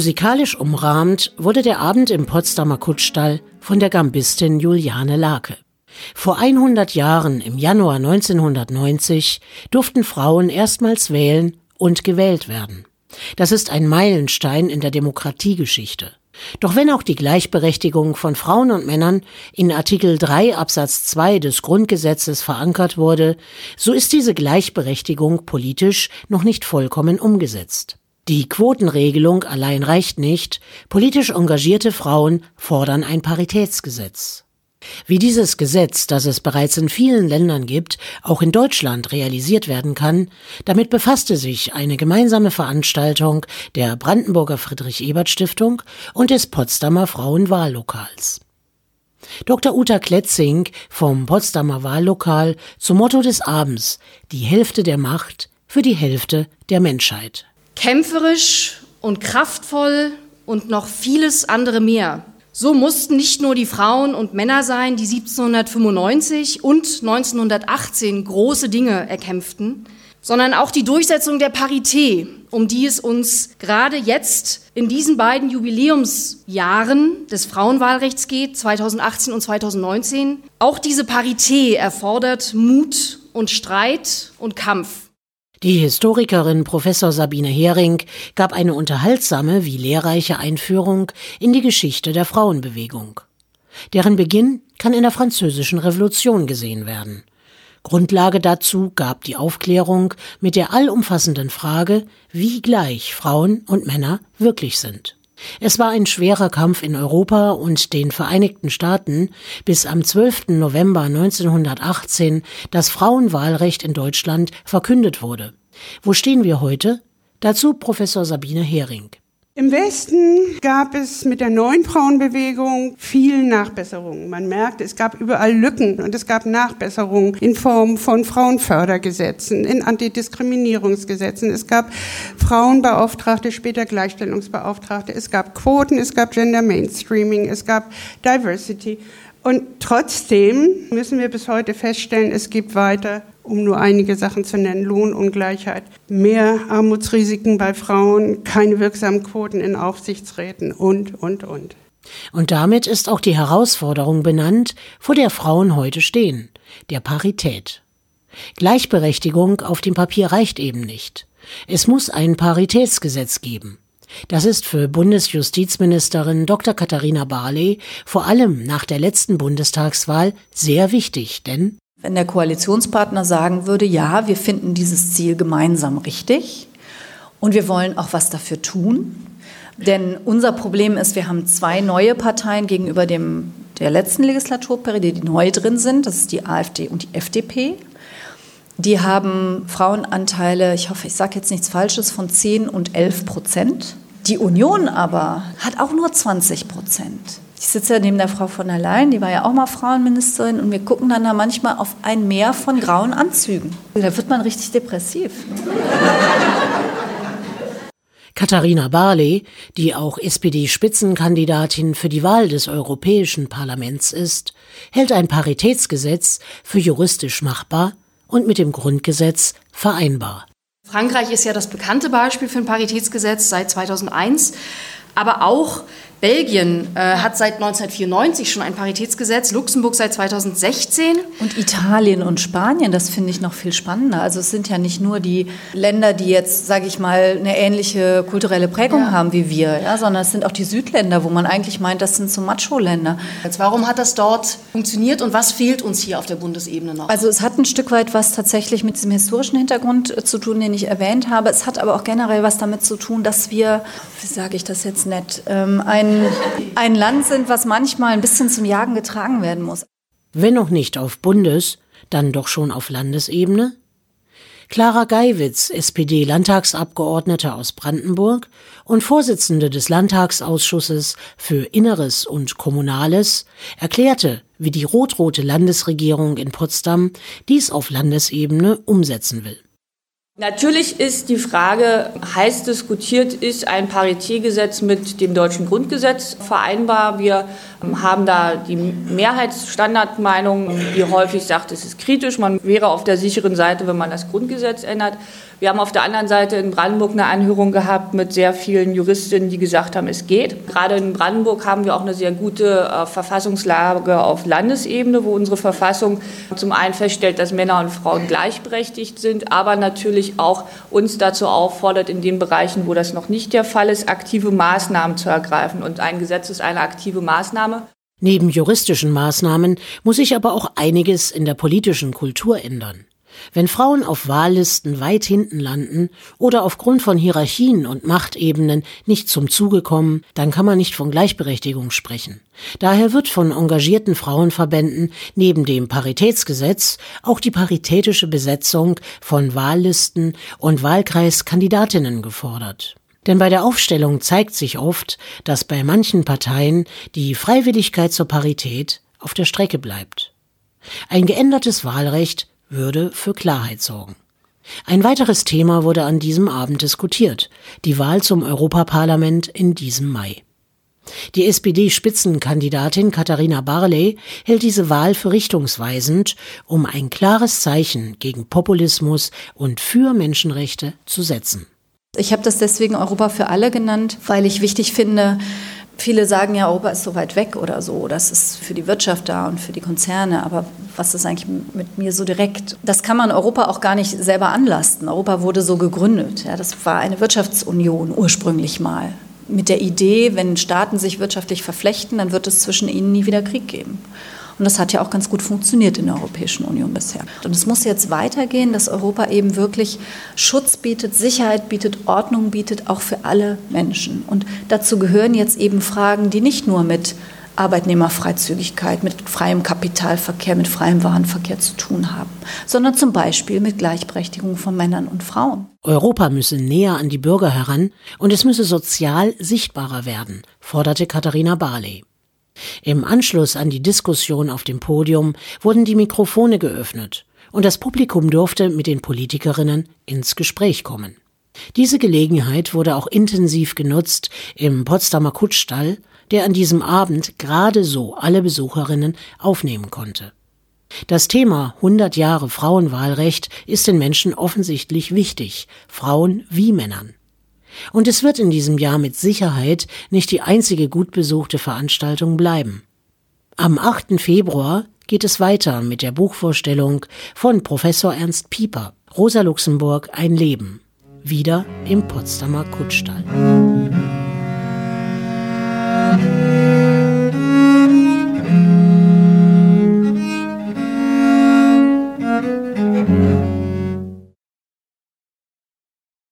Musikalisch umrahmt wurde der Abend im Potsdamer Kutschstall von der Gambistin Juliane Lake. Vor 100 Jahren, im Januar 1990, durften Frauen erstmals wählen und gewählt werden. Das ist ein Meilenstein in der Demokratiegeschichte. Doch wenn auch die Gleichberechtigung von Frauen und Männern in Artikel 3 Absatz 2 des Grundgesetzes verankert wurde, so ist diese Gleichberechtigung politisch noch nicht vollkommen umgesetzt. Die Quotenregelung allein reicht nicht. Politisch engagierte Frauen fordern ein Paritätsgesetz. Wie dieses Gesetz, das es bereits in vielen Ländern gibt, auch in Deutschland realisiert werden kann, damit befasste sich eine gemeinsame Veranstaltung der Brandenburger Friedrich Ebert Stiftung und des Potsdamer Frauenwahllokals. Dr. Uta Kletzing vom Potsdamer Wahllokal zum Motto des Abends Die Hälfte der Macht für die Hälfte der Menschheit. Kämpferisch und kraftvoll und noch vieles andere mehr. So mussten nicht nur die Frauen und Männer sein, die 1795 und 1918 große Dinge erkämpften, sondern auch die Durchsetzung der Parität, um die es uns gerade jetzt in diesen beiden Jubiläumsjahren des Frauenwahlrechts geht, 2018 und 2019. Auch diese Parität erfordert Mut und Streit und Kampf. Die Historikerin Professor Sabine Hering gab eine unterhaltsame wie lehrreiche Einführung in die Geschichte der Frauenbewegung. Deren Beginn kann in der Französischen Revolution gesehen werden. Grundlage dazu gab die Aufklärung mit der allumfassenden Frage, wie gleich Frauen und Männer wirklich sind. Es war ein schwerer Kampf in Europa und den Vereinigten Staaten, bis am 12. November 1918 das Frauenwahlrecht in Deutschland verkündet wurde. Wo stehen wir heute? Dazu Professor Sabine Hering. Im Westen gab es mit der neuen Frauenbewegung viel Nachbesserungen. Man merkt, es gab überall Lücken und es gab Nachbesserungen in Form von Frauenfördergesetzen, in Antidiskriminierungsgesetzen. Es gab Frauenbeauftragte, später Gleichstellungsbeauftragte. Es gab Quoten, es gab Gender Mainstreaming, es gab Diversity. Und trotzdem müssen wir bis heute feststellen, es gibt weiter um nur einige Sachen zu nennen, Lohnungleichheit, mehr Armutsrisiken bei Frauen, keine wirksamen Quoten in Aufsichtsräten und, und, und. Und damit ist auch die Herausforderung benannt, vor der Frauen heute stehen, der Parität. Gleichberechtigung auf dem Papier reicht eben nicht. Es muss ein Paritätsgesetz geben. Das ist für Bundesjustizministerin Dr. Katharina Barley vor allem nach der letzten Bundestagswahl sehr wichtig, denn wenn der Koalitionspartner sagen würde, ja, wir finden dieses Ziel gemeinsam richtig und wir wollen auch was dafür tun. Denn unser Problem ist, wir haben zwei neue Parteien gegenüber dem, der letzten Legislaturperiode, die neu drin sind. Das ist die AfD und die FDP. Die haben Frauenanteile, ich hoffe, ich sage jetzt nichts Falsches, von 10 und 11 Prozent. Die Union aber hat auch nur 20 Prozent. Ich sitze ja neben der Frau von der Leyen, die war ja auch mal Frauenministerin, und wir gucken dann da manchmal auf ein Meer von grauen Anzügen. Da wird man richtig depressiv. Katharina Barley, die auch SPD-Spitzenkandidatin für die Wahl des Europäischen Parlaments ist, hält ein Paritätsgesetz für juristisch machbar und mit dem Grundgesetz vereinbar. Frankreich ist ja das bekannte Beispiel für ein Paritätsgesetz seit 2001, aber auch Belgien äh, hat seit 1994 schon ein Paritätsgesetz, Luxemburg seit 2016. Und Italien und Spanien, das finde ich noch viel spannender. Also es sind ja nicht nur die Länder, die jetzt, sage ich mal, eine ähnliche kulturelle Prägung ja. haben wie wir, ja, sondern es sind auch die Südländer, wo man eigentlich meint, das sind so Macho-Länder. Warum hat das dort funktioniert und was fehlt uns hier auf der Bundesebene noch? Also es hat ein Stück weit was tatsächlich mit diesem historischen Hintergrund äh, zu tun, den ich erwähnt habe. Es hat aber auch generell was damit zu tun, dass wir, wie sage ich das jetzt nett, ähm, ein ein, Land sind, was manchmal ein bisschen zum Jagen getragen werden muss. Wenn noch nicht auf Bundes, dann doch schon auf Landesebene? Clara Geiwitz, SPD-Landtagsabgeordnete aus Brandenburg und Vorsitzende des Landtagsausschusses für Inneres und Kommunales, erklärte, wie die rot-rote Landesregierung in Potsdam dies auf Landesebene umsetzen will. Natürlich ist die Frage heiß diskutiert, ist ein Paritätgesetz mit dem deutschen Grundgesetz vereinbar. Wir haben da die Mehrheitsstandardmeinung, die häufig sagt, es ist kritisch. Man wäre auf der sicheren Seite, wenn man das Grundgesetz ändert. Wir haben auf der anderen Seite in Brandenburg eine Anhörung gehabt mit sehr vielen Juristinnen, die gesagt haben, es geht. Gerade in Brandenburg haben wir auch eine sehr gute äh, Verfassungslage auf Landesebene, wo unsere Verfassung zum einen feststellt, dass Männer und Frauen gleichberechtigt sind, aber natürlich auch uns dazu auffordert, in den Bereichen, wo das noch nicht der Fall ist, aktive Maßnahmen zu ergreifen. Und ein Gesetz ist eine aktive Maßnahme. Neben juristischen Maßnahmen muss sich aber auch einiges in der politischen Kultur ändern. Wenn Frauen auf Wahllisten weit hinten landen oder aufgrund von Hierarchien und Machtebenen nicht zum Zuge kommen, dann kann man nicht von Gleichberechtigung sprechen. Daher wird von engagierten Frauenverbänden neben dem Paritätsgesetz auch die paritätische Besetzung von Wahllisten und Wahlkreiskandidatinnen gefordert. Denn bei der Aufstellung zeigt sich oft, dass bei manchen Parteien die Freiwilligkeit zur Parität auf der Strecke bleibt. Ein geändertes Wahlrecht würde für Klarheit sorgen. Ein weiteres Thema wurde an diesem Abend diskutiert, die Wahl zum Europaparlament in diesem Mai. Die SPD-Spitzenkandidatin Katharina Barley hält diese Wahl für richtungsweisend, um ein klares Zeichen gegen Populismus und für Menschenrechte zu setzen. Ich habe das deswegen Europa für alle genannt, weil ich wichtig finde, Viele sagen ja, Europa ist so weit weg oder so, das ist für die Wirtschaft da und für die Konzerne, aber was ist eigentlich mit mir so direkt? Das kann man Europa auch gar nicht selber anlasten. Europa wurde so gegründet. Ja, das war eine Wirtschaftsunion ursprünglich mal. Mit der Idee, wenn Staaten sich wirtschaftlich verflechten, dann wird es zwischen ihnen nie wieder Krieg geben. Und das hat ja auch ganz gut funktioniert in der Europäischen Union bisher. Und es muss jetzt weitergehen, dass Europa eben wirklich Schutz bietet, Sicherheit bietet, Ordnung bietet, auch für alle Menschen. Und dazu gehören jetzt eben Fragen, die nicht nur mit Arbeitnehmerfreizügigkeit, mit freiem Kapitalverkehr, mit freiem Warenverkehr zu tun haben, sondern zum Beispiel mit Gleichberechtigung von Männern und Frauen. Europa müsse näher an die Bürger heran und es müsse sozial sichtbarer werden, forderte Katharina Barley. Im Anschluss an die Diskussion auf dem Podium wurden die Mikrofone geöffnet und das Publikum durfte mit den Politikerinnen ins Gespräch kommen. Diese Gelegenheit wurde auch intensiv genutzt im Potsdamer Kutschstall, der an diesem Abend gerade so alle Besucherinnen aufnehmen konnte. Das Thema 100 Jahre Frauenwahlrecht ist den Menschen offensichtlich wichtig, Frauen wie Männern. Und es wird in diesem Jahr mit Sicherheit nicht die einzige gut besuchte Veranstaltung bleiben. Am 8. Februar geht es weiter mit der Buchvorstellung von Professor Ernst Pieper, Rosa Luxemburg ein Leben, wieder im Potsdamer Kutschstall.